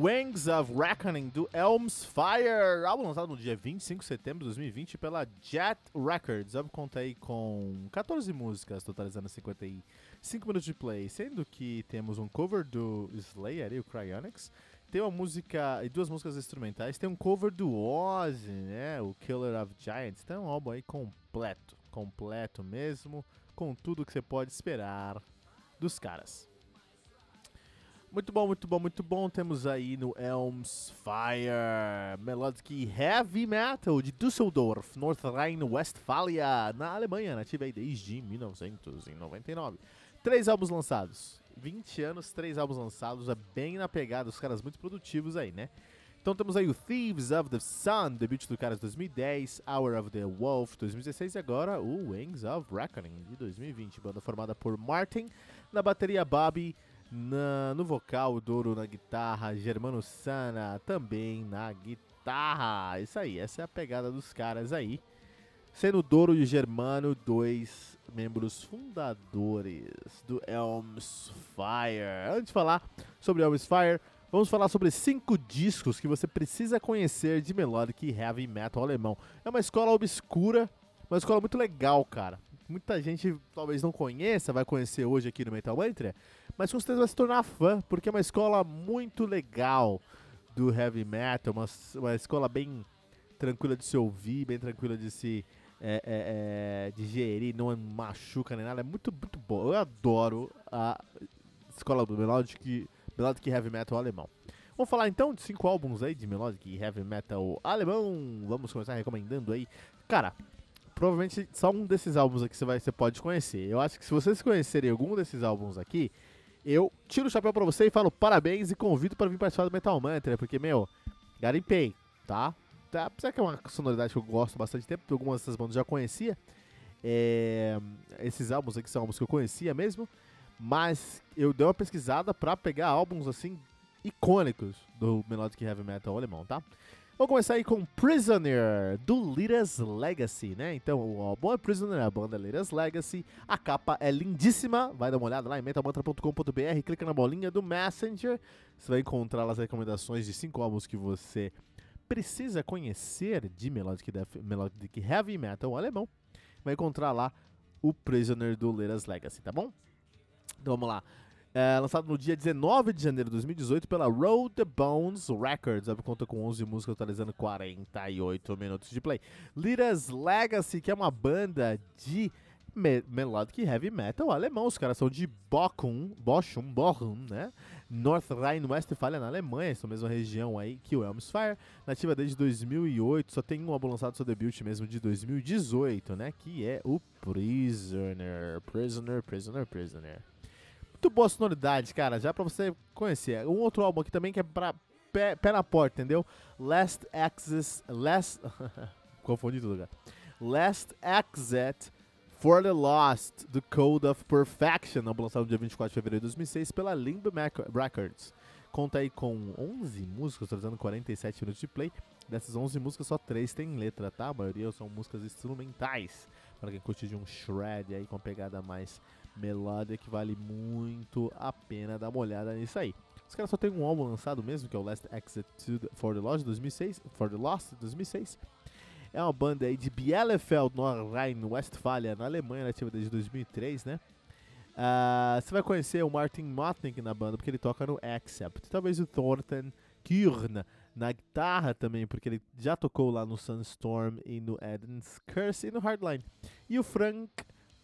Wings of Reckoning do Elms Fire, álbum lançado no dia 25 de setembro de 2020 pela Jet Records. O álbum conta aí com 14 músicas, totalizando 55 minutos de play, sendo que temos um cover do Slayer e o Cryonics, tem uma música e duas músicas instrumentais, tem um cover do Ozzy, né, o Killer of Giants. Então é um álbum aí completo, completo mesmo, com tudo que você pode esperar dos caras. Muito bom, muito bom, muito bom. Temos aí no Elms Fire Melodic Heavy Metal de Düsseldorf, North Rhine-Westphalia, na Alemanha, nativa aí desde 1999. Três álbuns lançados. 20 anos, três álbuns lançados, é bem na pegada, os caras muito produtivos aí, né? Então temos aí o Thieves of the Sun, debut do cara de 2010, Hour of the Wolf 2016 e agora o Wings of Reckoning de 2020, banda formada por Martin, na bateria Bobby, na, no vocal, Douro na guitarra, Germano Sana também na guitarra. Isso aí, essa é a pegada dos caras aí. Sendo Douro e Germano dois membros fundadores do Elms Fire. Antes de falar sobre Elms Fire, vamos falar sobre cinco discos que você precisa conhecer de melodic heavy metal alemão. É uma escola obscura, uma escola muito legal, cara muita gente talvez não conheça, vai conhecer hoje aqui no Metal Mantra, mas com certeza vai se tornar fã, porque é uma escola muito legal do heavy metal, uma, uma escola bem tranquila de se ouvir, bem tranquila de se é, é, é, digerir, não machuca nem nada, é muito, muito bom. Eu adoro a escola do Melodic, Melodic Heavy Metal alemão. Vamos falar então de cinco álbuns aí de Melodic Heavy Metal alemão. Vamos começar recomendando aí. Cara, provavelmente só um desses álbuns aqui você, vai, você pode conhecer. Eu acho que se vocês conhecerem algum desses álbuns aqui, eu tiro o chapéu pra você e falo parabéns e convido para vir participar do Metal Mantra, porque, meu, garimpei, tá? tá? Apesar que é uma sonoridade que eu gosto bastante tempo, algumas dessas bandas já conhecia. É, esses álbuns aqui são álbuns que eu conhecia mesmo, mas eu dei uma pesquisada pra pegar álbuns assim icônicos do Melodic Heavy Metal alemão, tá? Vamos começar aí com Prisoner, do Liras Legacy, né? Então, o álbum é Prisoner, a banda Liras Legacy. A capa é lindíssima, vai dar uma olhada lá em metalmantra.com.br, clica na bolinha do Messenger, você vai encontrar as recomendações de cinco álbuns que você precisa conhecer de Melodic, Melodic Heavy Metal alemão. Vai encontrar lá o Prisoner do Liras Legacy, tá bom? Então vamos lá. É, lançado no dia 19 de janeiro de 2018 pela Road the Bones Records. Conta com 11 músicas, totalizando 48 minutos de play. Liras Legacy, que é uma banda de me melodic heavy metal alemão. Os caras são de Bochum, Bochum, Bochum, né? North Rhine-Westphalia, na Alemanha, essa mesma região aí que o Elmsfire. Nativa desde 2008, só tem um álbum lançado seu debut mesmo de 2018, né? Que é o Prisoner, Prisoner, Prisoner, Prisoner. Muito boa sonoridade, cara, já pra você conhecer. Um outro álbum aqui também que é pra pé, pé na porta, entendeu? Last Access. Last. Confundi tudo, cara. Last Exit for the Lost, The Code of Perfection, álbum lançado no dia 24 de fevereiro de 2006 pela Limbo Records. Conta aí com 11 músicas, trazendo 47 minutos de play. Dessas 11 músicas, só 3 tem letra, tá? A maioria são músicas instrumentais. Para quem curte de um shred aí com pegada mais Melodic vale muito a pena dar uma olhada nisso aí. Os caras só tem um álbum lançado mesmo, que é o Last Exit for the Lost 2006, for the Lost 2006. É uma banda aí de Bielefeld, no Rhine-Westphalia, na Alemanha, nativa desde 2003, né? Uh, você vai conhecer o Martin Motnik na banda, porque ele toca no Accept. Talvez o Thornton Kürn na guitarra também, porque ele já tocou lá no Sunstorm e no Eden's Curse e no Hardline. E o Frank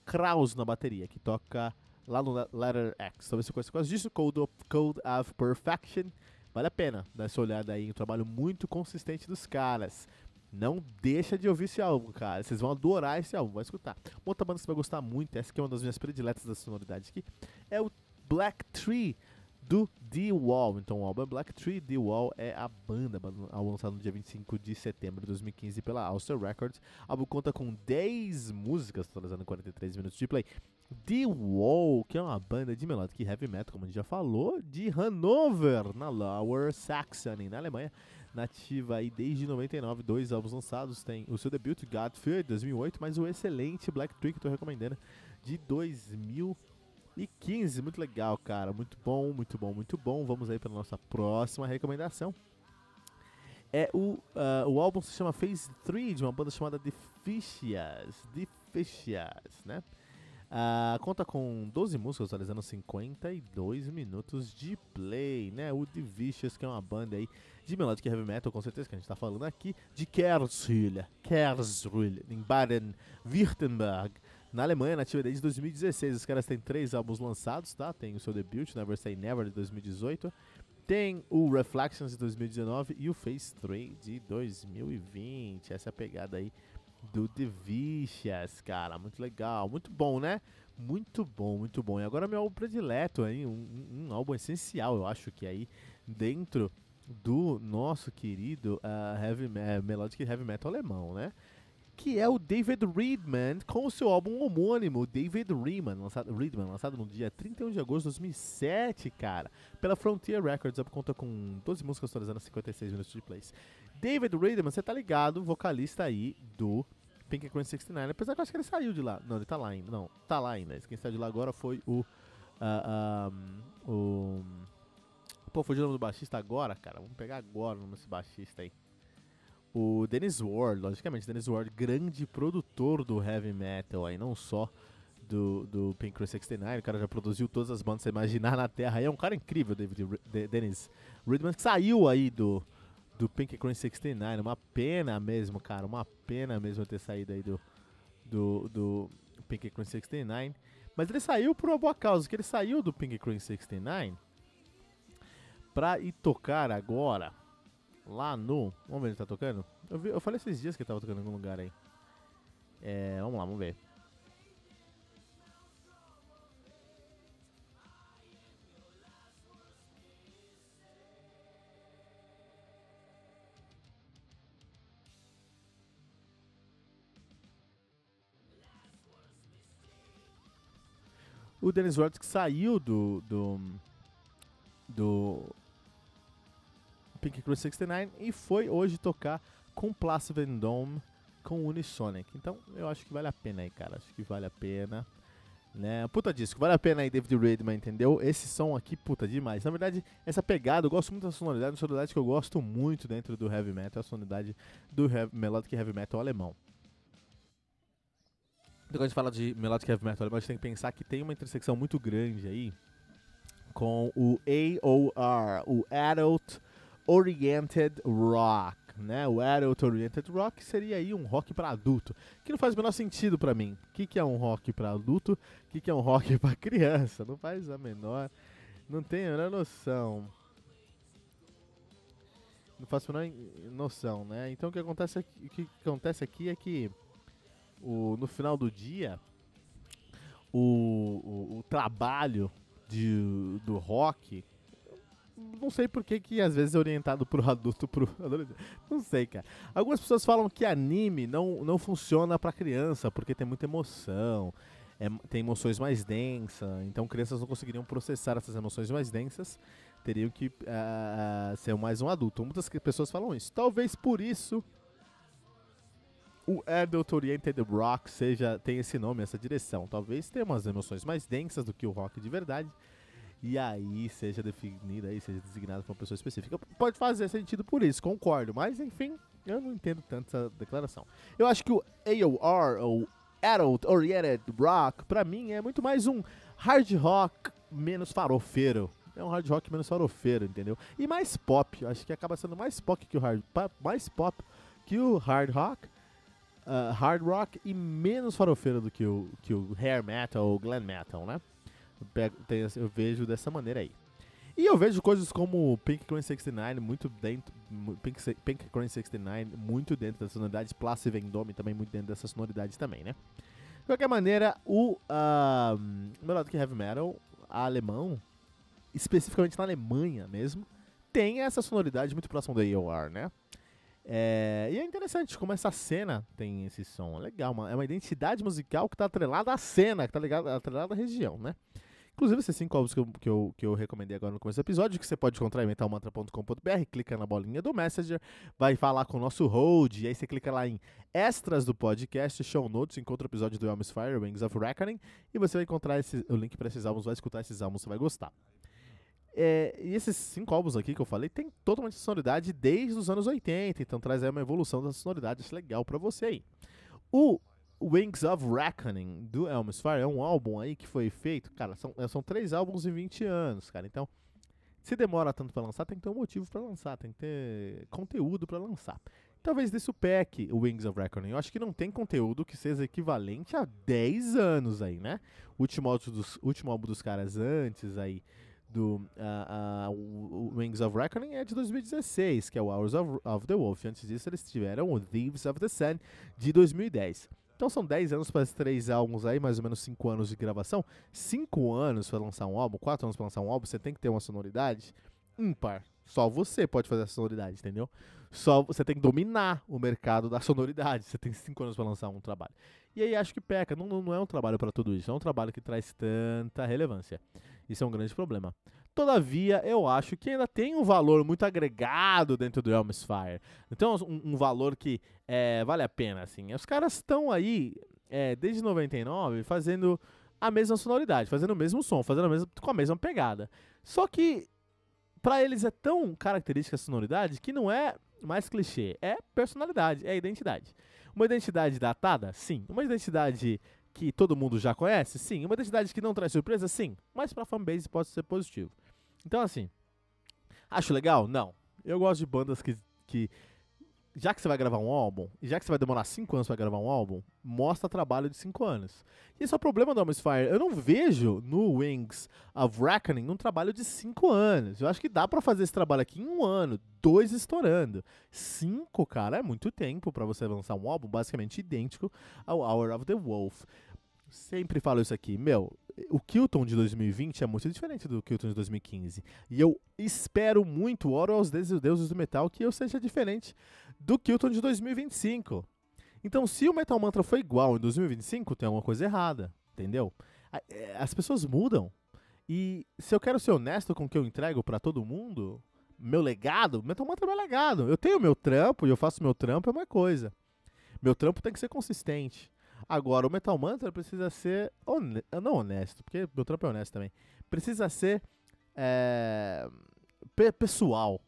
Kraus na bateria, que toca lá no Letter X. Talvez você conheça causa disso, Code of, Code of Perfection. Vale a pena dar essa olhada aí, um trabalho muito consistente dos caras. Não deixa de ouvir esse álbum, cara. Vocês vão adorar esse álbum, vai escutar. Uma outra banda que você vai gostar muito, essa que é uma das minhas prediletas da sonoridade aqui, é o Black Tree, do The Wall. Então o álbum é Black Tree, The Wall é a banda, álbum lançado no dia 25 de setembro de 2015 pela Ulster Records. O álbum conta com 10 músicas, totalizando 43 minutos de play. The Wall, que é uma banda de melodic heavy metal, como a gente já falou, de Hannover, na Lower Saxony, na Alemanha. Nativa aí desde 99, dois álbuns lançados. Tem o seu debut, Godfrey, de 2008, mas o excelente Black Tree, que estou recomendando, de 2015. Muito legal, cara. Muito bom, muito bom, muito bom. Vamos aí para nossa próxima recomendação. É o, uh, o álbum se chama Phase 3, de uma banda chamada The Fishias. The Fishias, né? Uh, conta com 12 músicas, atualizando 52 minutos de play, né? O The Vicious, que é uma banda aí de melodic heavy metal, com certeza que a gente está falando aqui, de Karlsruhe, Karlsruhe, em Baden-Württemberg, na Alemanha, nativa desde 2016. Os caras têm três álbuns lançados, tá? Tem o seu debut, Never Say Never, de 2018. Tem o Reflections de 2019 e o Phase 3 de 2020. Essa é a pegada aí do The Vicious, cara. Muito legal, muito bom, né? Muito bom, muito bom. E agora meu álbum predileto aí, um, um, um álbum essencial, eu acho que aí dentro do nosso querido uh, heavy uh, melodic heavy metal alemão, né? Que é o David Reedman com o seu álbum homônimo, David Reedman, lançado, Reedman, lançado no dia 31 de agosto de 2007, cara, pela Frontier Records, conta com 12 músicas atualizando 56 minutos de plays. David Reedman, você tá ligado, vocalista aí do Pink Crazy 69, apesar que eu acho que ele saiu de lá. Não, ele tá lá ainda. Não, tá lá ainda. Quem saiu de lá agora foi o. Uh, um, o. Pô, foi o nome do baixista agora, cara. Vamos pegar agora o nome desse baixista aí. O Dennis Ward, logicamente, Dennis Ward, grande produtor do heavy metal aí, não só do, do Pink Crazy 69, o cara já produziu todas as bandas que você imaginar na Terra. É um cara incrível, David Dennis Ridman, que saiu aí do, do Pink Crazy 69. Uma pena mesmo, cara. Uma pena mesmo ter saído aí do, do, do Pink Crazy 69. Mas ele saiu por uma boa causa, que ele saiu do Pink Crazy 69 pra ir tocar agora lá no. Vamos ver, ele tá tocando? Eu, vi, eu falei esses dias que tava tocando em algum lugar aí. É, vamos lá, vamos ver. o Dennis que saiu do do do Pink Cruise 69 e foi hoje tocar com Place Vendôme com Unisonic. Então eu acho que vale a pena aí, cara. Acho que vale a pena. Né? Puta disco, vale a pena aí, David Redman, entendeu? Esse som aqui, puta, demais. Na verdade, essa pegada, eu gosto muito da sonoridade, uma sonoridade que eu gosto muito dentro do heavy metal, a sonoridade do heavy, melodic heavy metal alemão. Então, quando a gente fala de melodic heavy metal alemão, a gente tem que pensar que tem uma intersecção muito grande aí com o AOR, o Adult Oriented Rock, né? O Adult Oriented Rock seria aí um rock para adulto, que não faz o menor sentido para mim. O que, que é um rock para adulto? O que, que é um rock para criança? Não faz a menor, não tenho a menor noção. Não faço a menor noção, né? Então o que acontece aqui, o que acontece aqui é que o, no final do dia, o, o, o trabalho de, do rock não sei por que, que às vezes é orientado pro adulto, pro adolescente. Não sei, cara. Algumas pessoas falam que anime não, não funciona pra criança, porque tem muita emoção, é, tem emoções mais densas, então crianças não conseguiriam processar essas emoções mais densas, teriam que uh, ser mais um adulto. Muitas pessoas falam isso. Talvez por isso o Adult Oriented Rock seja, tem esse nome, essa direção. Talvez tenha umas emoções mais densas do que o rock de verdade. E aí seja definida aí, seja designado para uma pessoa específica. Pode fazer sentido por isso, concordo. Mas enfim, eu não entendo tanto essa declaração. Eu acho que o AOR, ou Adult Oriented Rock, pra mim é muito mais um hard rock menos farofeiro. É um hard rock menos farofeiro, entendeu? E mais pop. Eu acho que acaba sendo mais pop que o hard, mais pop que o hard rock uh, hard rock e menos farofeiro do que o, que o hair metal ou glam metal, né? Eu, vejo dessa maneira aí. E eu vejo coisas como Pink Crane 69 muito dentro, Pink, Pink Crane 69 muito dentro das sonoridades, Place Vendome também muito dentro dessas sonoridades também, né? De qualquer maneira, o uh, Melodic Heavy Metal alemão especificamente na Alemanha mesmo, tem essa sonoridade muito próxima do AOR, né? É, e é interessante como essa cena tem esse som. É legal, uma, é uma identidade musical que está atrelada à cena, que está ligada, atrelada à região, né? Inclusive, esses cinco álbuns que eu, que, eu, que eu recomendei agora no começo do episódio, que você pode encontrar em metalmantra.com.br, clica na bolinha do Messenger, vai falar com o nosso hold, e aí você clica lá em extras do podcast, show notes, encontra o episódio do Elmis Fire, Wings of Reckoning, e você vai encontrar esse, o link para esses álbuns, vai escutar esses álbuns, você vai gostar. É, e esses cinco álbuns aqui que eu falei tem totalmente sonoridade desde os anos 80, então traz aí uma evolução da sonoridade isso é legal para você aí. O Wings of Reckoning do Elmis Fire é um álbum aí que foi feito, cara, são, são três álbuns em 20 anos, cara, então se demora tanto para lançar, tem que ter um motivo para lançar, tem que ter conteúdo para lançar. Talvez desse o pack, o Wings of Reckoning. Eu acho que não tem conteúdo que seja equivalente a 10 anos aí, né? O último álbum dos, último álbum dos caras antes aí do uh, uh, Wings of Reckoning é de 2016, que é o Hours of, of, the Wolf. Antes disso, eles tiveram o Thieves of the Sun de 2010. Então são 10 anos para esses três álbuns aí, mais ou menos 5 anos de gravação. 5 anos para lançar um álbum, 4 anos para lançar um álbum, você tem que ter uma sonoridade ímpar. Só você pode fazer essa sonoridade, entendeu? Só você tem que dominar o mercado da sonoridade. Você tem 5 anos para lançar um trabalho. E aí acho que peca. Não, não é um trabalho para tudo isso. É um trabalho que traz tanta relevância. Isso é um grande problema. Todavia, eu acho que ainda tem um valor muito agregado dentro do Elms Fire. Então, um, um valor que é, vale a pena, assim. Os caras estão aí, é, desde 99, fazendo a mesma sonoridade, fazendo o mesmo som, fazendo a mesma, com a mesma pegada. Só que, para eles é tão característica a sonoridade que não é mais clichê, é personalidade, é identidade. Uma identidade datada? Sim. Uma identidade que todo mundo já conhece? Sim. Uma identidade que não traz surpresa? Sim. Mas pra fanbase pode ser positivo. Então, assim, acho legal? Não. Eu gosto de bandas que, que já que você vai gravar um álbum, e já que você vai demorar 5 anos para gravar um álbum, mostra trabalho de 5 anos. E esse é o problema do Fire. Eu não vejo no Wings of Reckoning um trabalho de 5 anos. Eu acho que dá para fazer esse trabalho aqui em um ano, dois estourando. 5, cara, é muito tempo para você lançar um álbum basicamente idêntico ao Hour of the Wolf. Sempre falo isso aqui, meu, o Kilton de 2020 é muito diferente do Kilton de 2015. E eu espero muito, oro aos deuses do metal, que eu seja diferente do Kilton de 2025. Então, se o Metal Mantra foi igual em 2025, tem alguma coisa errada, entendeu? É, as pessoas mudam. E se eu quero ser honesto com o que eu entrego para todo mundo, meu legado, Metal Mantra é meu legado. Eu tenho meu trampo e eu faço meu trampo, é uma coisa. Meu trampo tem que ser consistente. Agora, o Metal Mantra precisa ser. Honesto, não honesto, porque meu trampo é honesto também. Precisa ser. É, pessoal.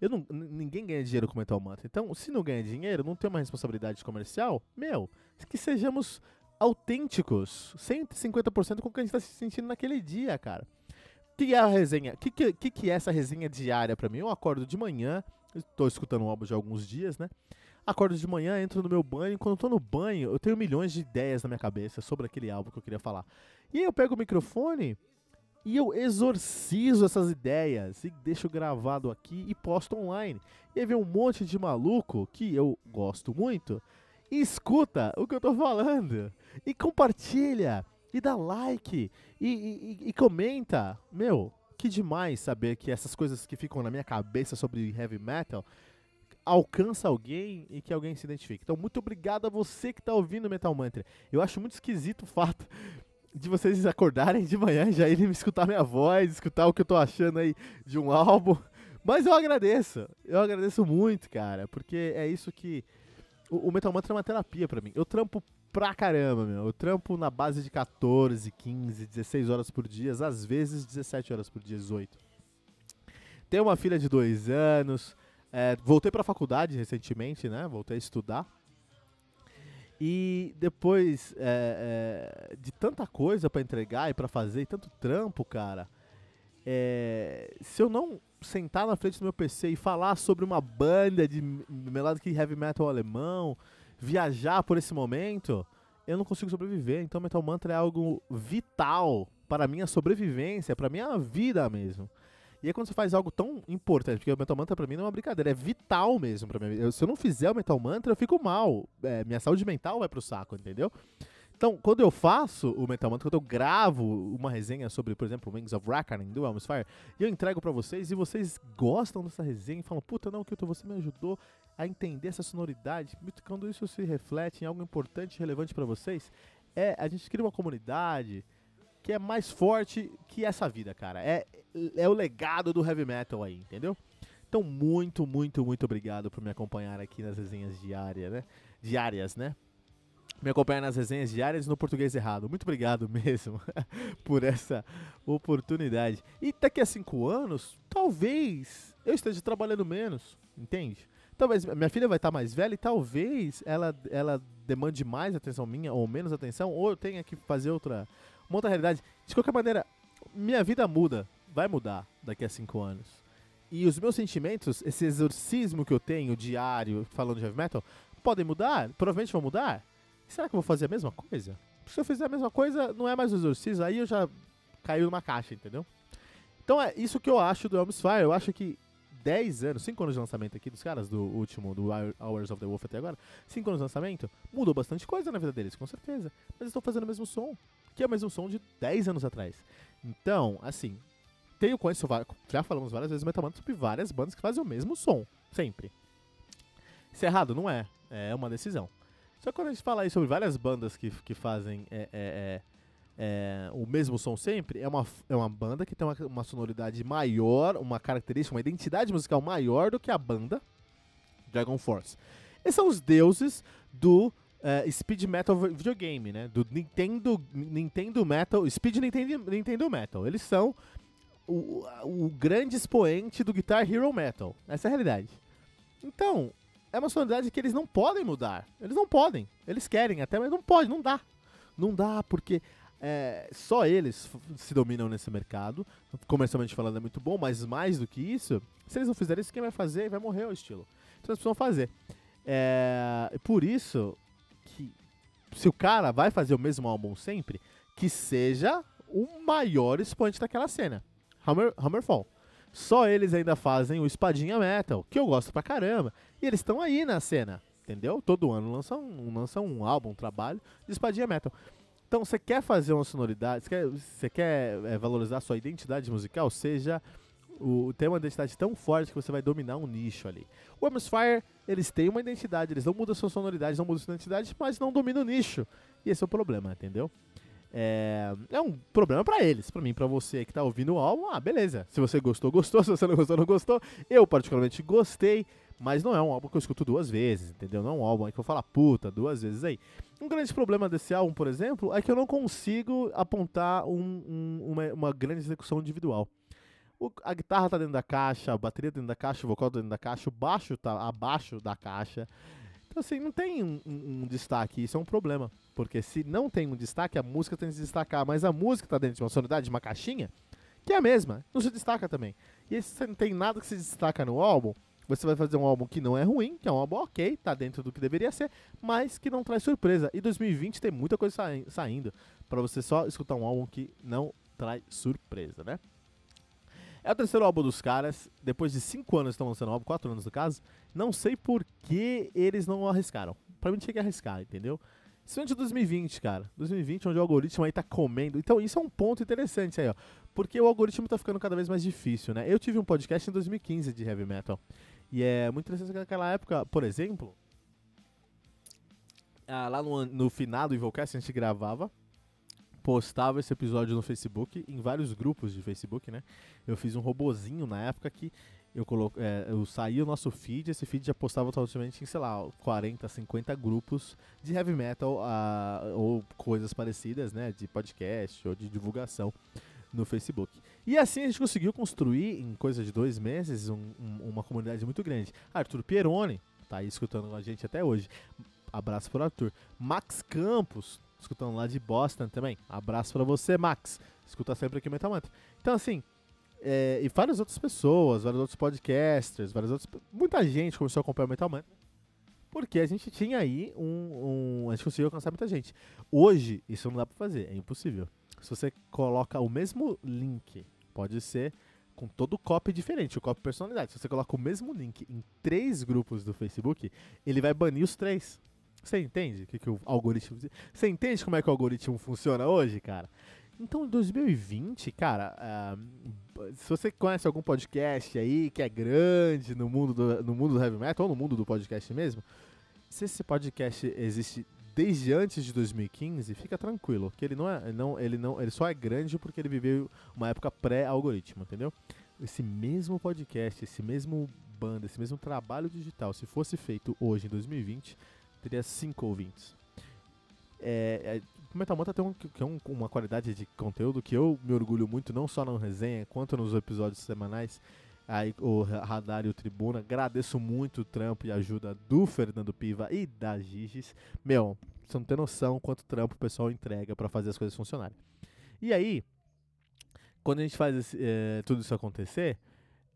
Eu não, ninguém ganha dinheiro com Metal Mantra. Então, se não ganha dinheiro, não tem uma responsabilidade comercial, meu, que sejamos autênticos, 150% com o que a gente está se sentindo naquele dia, cara. O que é a resenha? O que, que, que é essa resenha diária para mim? Eu acordo de manhã, estou escutando o álbum de alguns dias, né? Acordo de manhã, entro no meu banho, quando eu tô no banho, eu tenho milhões de ideias na minha cabeça sobre aquele álbum que eu queria falar. E aí eu pego o microfone e eu exorcizo essas ideias e deixo gravado aqui e posto online. E aí vem um monte de maluco que eu gosto muito e escuta o que eu tô falando e compartilha e dá like e, e, e comenta. Meu, que demais saber que essas coisas que ficam na minha cabeça sobre heavy metal alcança alguém e que alguém se identifique. Então, muito obrigado a você que está ouvindo Metal Mantra. Eu acho muito esquisito o fato de vocês acordarem de manhã e já irem escutar minha voz, escutar o que eu tô achando aí de um álbum. Mas eu agradeço. Eu agradeço muito, cara, porque é isso que o, o Metal Mantra é uma terapia para mim. Eu trampo pra caramba, meu. Eu trampo na base de 14, 15, 16 horas por dia, às vezes 17 horas por dia, 18. Tenho uma filha de dois anos, é, voltei pra faculdade recentemente, né? Voltei a estudar. E depois é, é, de tanta coisa para entregar e para fazer, e tanto trampo, cara, é, se eu não sentar na frente do meu PC e falar sobre uma banda de melodic heavy metal alemão, viajar por esse momento, eu não consigo sobreviver. Então Metal Mantra é algo vital para a minha sobrevivência, para a minha vida mesmo. E aí quando você faz algo tão importante, porque o Metal Mantra pra mim não é uma brincadeira, é vital mesmo pra mim. Eu, se eu não fizer o Metal Mantra, eu fico mal. É, minha saúde mental vai pro saco, entendeu? Então, quando eu faço o Metal Mantra, quando eu gravo uma resenha sobre, por exemplo, Wings of Reckoning do Elmus Fire, eu entrego para vocês e vocês gostam dessa resenha e falam, puta, não, Kilton, você me ajudou a entender essa sonoridade. Quando isso se reflete em algo importante e relevante para vocês, é a gente cria uma comunidade que é mais forte que essa vida, cara. É, é o legado do heavy metal aí, entendeu? Então, muito, muito, muito obrigado por me acompanhar aqui nas resenhas diárias, né? Diárias, né? me acompanhar nas resenhas diárias no português errado. Muito obrigado mesmo por essa oportunidade. E daqui a cinco anos, talvez eu esteja trabalhando menos, entende? Talvez minha filha vai estar mais velha e talvez ela, ela demande mais atenção minha ou menos atenção, ou eu tenha que fazer outra, outra realidade. De qualquer maneira, minha vida muda, vai mudar daqui a cinco anos. E os meus sentimentos, esse exorcismo que eu tenho diário falando de heavy metal, podem mudar, provavelmente vão mudar será que eu vou fazer a mesma coisa? Se eu fizer a mesma coisa, não é mais o exorcismo, aí eu já caiu numa caixa, entendeu? Então é isso que eu acho do Elvis Fire. Eu acho que 10 anos, 5 anos de lançamento aqui dos caras, do último, do Hours of the Wolf até agora, 5 anos de lançamento, mudou bastante coisa na vida deles, com certeza. Mas estão fazendo o mesmo som, que é o mesmo som de 10 anos atrás. Então, assim, tenho conheço, já falamos várias vezes Metal sobre várias bandas que fazem o mesmo som, sempre. Isso é errado? Não é. É uma decisão. Só que quando a gente fala aí sobre várias bandas que, que fazem é, é, é, é, o mesmo som sempre, é uma, é uma banda que tem uma, uma sonoridade maior, uma característica, uma identidade musical maior do que a banda Dragon Force. Esses são os deuses do é, Speed Metal videogame, né? Do Nintendo, Nintendo Metal, Speed Nintendo, Nintendo Metal. Eles são o, o grande expoente do Guitar Hero Metal. Essa é a realidade. Então, é uma sonoridade que eles não podem mudar. Eles não podem. Eles querem até, mas não pode, não dá. Não dá, porque é, só eles se dominam nesse mercado. Comercialmente falando é muito bom, mas mais do que isso, se eles não fizerem isso, quem vai fazer vai morrer o estilo. Então eles precisam fazer. É, por isso que se o cara vai fazer o mesmo álbum sempre, que seja o maior expoente daquela cena. Hammer, Hammerfall. Só eles ainda fazem o Espadinha Metal, que eu gosto pra caramba. E eles estão aí na cena, entendeu? Todo ano lançam um, lançam um álbum, um trabalho de Espadinha Metal. Então, você quer fazer uma sonoridade, você quer, quer é, valorizar a sua identidade musical, seja o, tem uma identidade tão forte que você vai dominar um nicho ali. O Atmosphere, eles têm uma identidade, eles não mudam sua sonoridade, não mudam sua identidade, mas não dominam o nicho. E esse é o problema, entendeu? É, é um problema para eles. para mim, para você que tá ouvindo o álbum, ah, beleza. Se você gostou, gostou. Se você não gostou, não gostou. Eu, particularmente, gostei. Mas não é um álbum que eu escuto duas vezes, entendeu? Não é um álbum que eu falo, puta, duas vezes aí. Um grande problema desse álbum, por exemplo, é que eu não consigo apontar um, um, uma, uma, grande execução individual. O, a guitarra tá dentro da caixa, a bateria tá dentro da caixa, o vocal tá dentro da caixa, o baixo tá abaixo da caixa. Então, assim, não tem um, um, destaque. Isso é um problema. Porque se não tem um destaque, a música tem que se destacar. Mas a música está dentro de uma sonoridade, de uma caixinha, que é a mesma. Não se destaca também. E se não tem nada que se destaca no álbum, você vai fazer um álbum que não é ruim, que é um álbum ok, tá dentro do que deveria ser, mas que não traz surpresa. E 2020 tem muita coisa saindo para você só escutar um álbum que não traz surpresa, né? É o terceiro álbum dos caras. Depois de cinco anos estão lançando o álbum, quatro anos no caso. Não sei por que eles não arriscaram. Pra mim tinha que arriscar, entendeu? Isso é de 2020, cara. 2020, onde o algoritmo aí tá comendo. Então, isso é um ponto interessante aí, ó. Porque o algoritmo tá ficando cada vez mais difícil, né? Eu tive um podcast em 2015 de heavy metal. E é muito interessante que naquela época, por exemplo, ah, lá no, no final do Evilcast a gente gravava postava esse episódio no Facebook, em vários grupos de Facebook, né? Eu fiz um robozinho na época que eu, colo é, eu saía o nosso feed, esse feed já postava automaticamente em, sei lá, 40, 50 grupos de heavy metal uh, ou coisas parecidas, né? De podcast ou de divulgação no Facebook. E assim a gente conseguiu construir, em coisa de dois meses, um, um, uma comunidade muito grande. Arthur Pieroni tá aí escutando a gente até hoje. Abraço pro Arthur. Max Campos escutando lá de Boston também. Abraço para você, Max. Escuta sempre aqui o Metal Mantra. Então, assim, é, e várias outras pessoas, vários outros podcasters, várias outras. Muita gente começou a acompanhar o Metal Mantra. Porque a gente tinha aí um, um, A gente conseguiu alcançar muita gente. Hoje, isso não dá pra fazer, é impossível. Se você coloca o mesmo link, pode ser com todo o copy diferente, o copy personalidade. Se você coloca o mesmo link em três grupos do Facebook, ele vai banir os três. Você entende que, que o algoritmo. Você entende como é que o algoritmo funciona hoje, cara? Então, em 2020, cara, uh, se você conhece algum podcast aí que é grande no mundo do, no mundo do heavy metal, ou no mundo do podcast mesmo, se esse podcast existe desde antes de 2015, fica tranquilo, que ele não é, não, ele não, ele só é grande porque ele viveu uma época pré-algoritmo, entendeu? Esse mesmo podcast, esse mesmo banda, esse mesmo trabalho digital, se fosse feito hoje em 2020, teria cinco ouvintes. É, é, o Metal Mantra tem, um, tem um, uma qualidade de conteúdo que eu me orgulho muito, não só na resenha, quanto nos episódios semanais. Aí, o Radar e o Tribuna. Agradeço muito o trampo e ajuda do Fernando Piva e da Giges. Meu, você não tem noção quanto trampo o pessoal entrega para fazer as coisas funcionarem. E aí, quando a gente faz esse, é, tudo isso acontecer,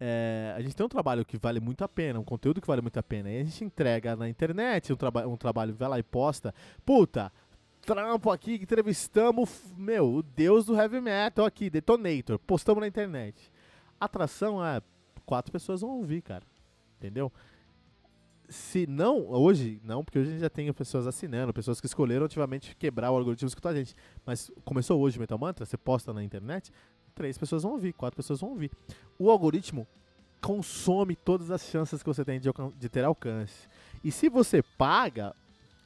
é, a gente tem um trabalho que vale muito a pena, um conteúdo que vale muito a pena. E a gente entrega na internet um, traba um trabalho, vai lá e posta. Puta, trampo aqui, entrevistamos, meu, o deus do heavy metal aqui, Detonator. Postamos na internet. Atração é. Quatro pessoas vão ouvir, cara. Entendeu? Se não, hoje, não, porque hoje a gente já tem pessoas assinando, pessoas que escolheram ativamente quebrar o algoritmo e escutar a gente. Mas começou hoje Metal Mantra, você posta na internet, três pessoas vão ouvir, quatro pessoas vão ouvir. O algoritmo consome todas as chances que você tem de, de ter alcance. E se você paga,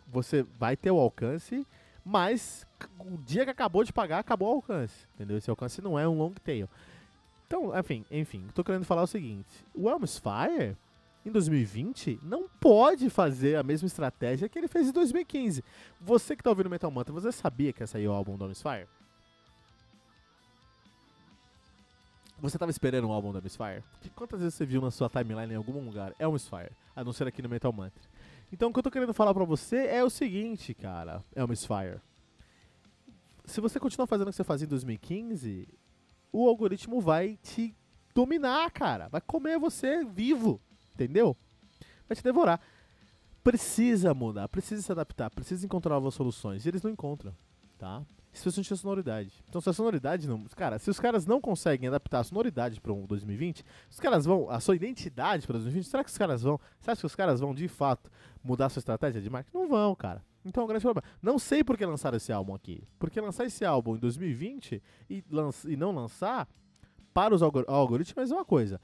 você vai ter o alcance mas o dia que acabou de pagar, acabou o alcance, entendeu? Esse alcance não é um long tail. Então, enfim, enfim, tô querendo falar o seguinte, o Elms Fire em 2020 não pode fazer a mesma estratégia que ele fez em 2015. Você que tá ouvindo Metal Mantra, você sabia que ia sair o álbum do Elms Fire? Você tava esperando o álbum do Elms Fire? Porque quantas vezes você viu na sua timeline em algum lugar Elms Fire, a não ser aqui no Metal Mantra? Então o que eu tô querendo falar pra você é o seguinte, cara, Elmis Fire. Se você continuar fazendo o que você fazia em 2015, o algoritmo vai te dominar, cara. Vai comer você vivo, entendeu? Vai te devorar. Precisa mudar, precisa se adaptar, precisa encontrar novas soluções. E eles não encontram, tá? Se você não tinha sonoridade. Então, se a sonoridade não. Cara, se os caras não conseguem adaptar a sonoridade para um 2020, os caras vão. A sua identidade para 2020, será que os caras vão. Você acha que os caras vão, de fato, mudar a sua estratégia de marketing? Não vão, cara. Então, é um grande problema. Não sei por que lançaram esse álbum aqui. Porque lançar esse álbum em 2020 e, e não lançar para os algor algoritmos é uma coisa.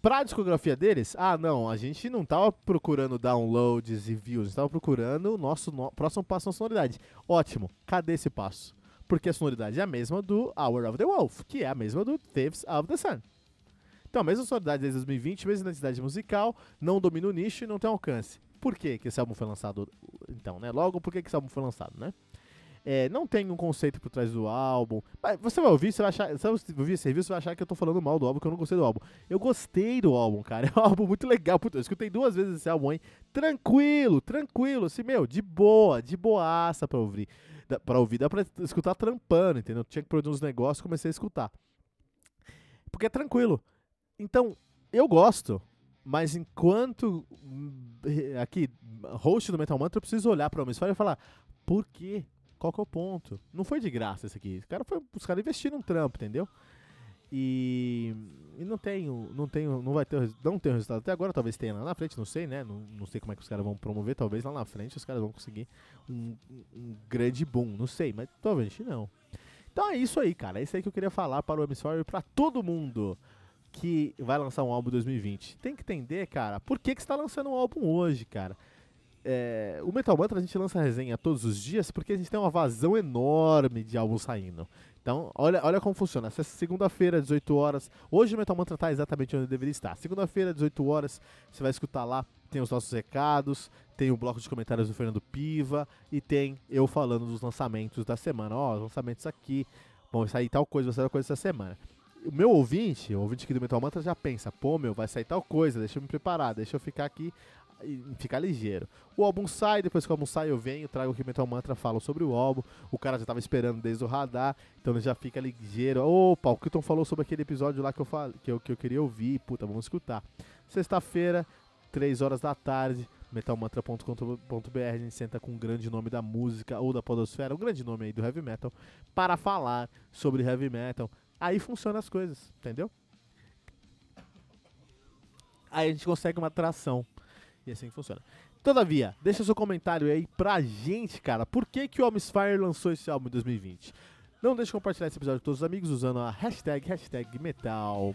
Pra discografia deles, ah, não, a gente não tava procurando downloads e views, tava procurando o nosso no próximo passo na sonoridade. Ótimo, cadê esse passo? Porque a sonoridade é a mesma do Hour of the Wolf, que é a mesma do Thieves of the Sun. Então, a mesma sonoridade desde 2020, mesma identidade musical, não domina o nicho e não tem alcance. Por que, que esse álbum foi lançado, então, né? Logo, por que, que esse álbum foi lançado, né? É, não tem um conceito por trás do álbum. Mas você vai ouvir, você vai achar. Se você ouvir esse review, você vai achar que eu tô falando mal do álbum, que eu não gostei do álbum. Eu gostei do álbum, cara. É um álbum muito legal. Puta, eu escutei duas vezes esse álbum, hein? Tranquilo, tranquilo. Assim, meu, de boa, de boaça pra ouvir. Dá, pra ouvir, dá pra escutar trampando, entendeu? Tinha que produzir uns negócios comecei a escutar. Porque é tranquilo. Então, eu gosto. Mas enquanto hum, aqui, host do Metal Mantra, eu preciso olhar pra história e falar: por quê? Qual que é o ponto? Não foi de graça esse aqui. Os caras os caras investiram um trampo, entendeu? E, e não tenho, não tenho, não vai ter, não tem resultado até agora, talvez tenha lá na frente, não sei, né? Não, não sei como é que os caras vão promover, talvez lá na frente os caras vão conseguir um, um grande boom, não sei, mas talvez não. Então é isso aí, cara. É isso aí que eu queria falar para o Hemisfério e para todo mundo que vai lançar um álbum em 2020. Tem que entender, cara, por que, que você está lançando um álbum hoje, cara é, o Metal Mantra a gente lança resenha todos os dias porque a gente tem uma vazão enorme de álbuns saindo. Então, olha, olha como funciona. Essa segunda-feira, 18 horas. Hoje o Metal Mantra está exatamente onde deveria estar. Segunda-feira, 18 horas, você vai escutar lá. Tem os nossos recados, tem o bloco de comentários do Fernando Piva e tem eu falando dos lançamentos da semana. Ó, os lançamentos aqui. Vai sair tal coisa, vai sair tal coisa essa semana. O meu ouvinte, o ouvinte aqui do Metal Mantra já pensa, pô, meu, vai sair tal coisa, deixa eu me preparar, deixa eu ficar aqui e ficar ligeiro. O álbum sai, depois que o álbum sai eu venho, trago o Metal Mantra, falo sobre o álbum. O cara já tava esperando desde o radar, então ele já fica ligeiro. Opa, o Kilton falou sobre aquele episódio lá que eu, fal... que eu, que eu queria ouvir. Puta, vamos escutar. Sexta-feira, 3 horas da tarde, metalmantra.com.br, a gente senta com um grande nome da música ou da podosfera, um grande nome aí do heavy metal, para falar sobre heavy metal. Aí funcionam as coisas, entendeu? Aí a gente consegue uma atração e assim funciona. Todavia, deixa seu comentário aí pra gente, cara. Por que, que o Almsfire lançou esse álbum em 2020? Não deixe de compartilhar esse episódio com todos os amigos usando a hashtag, hashtag Metal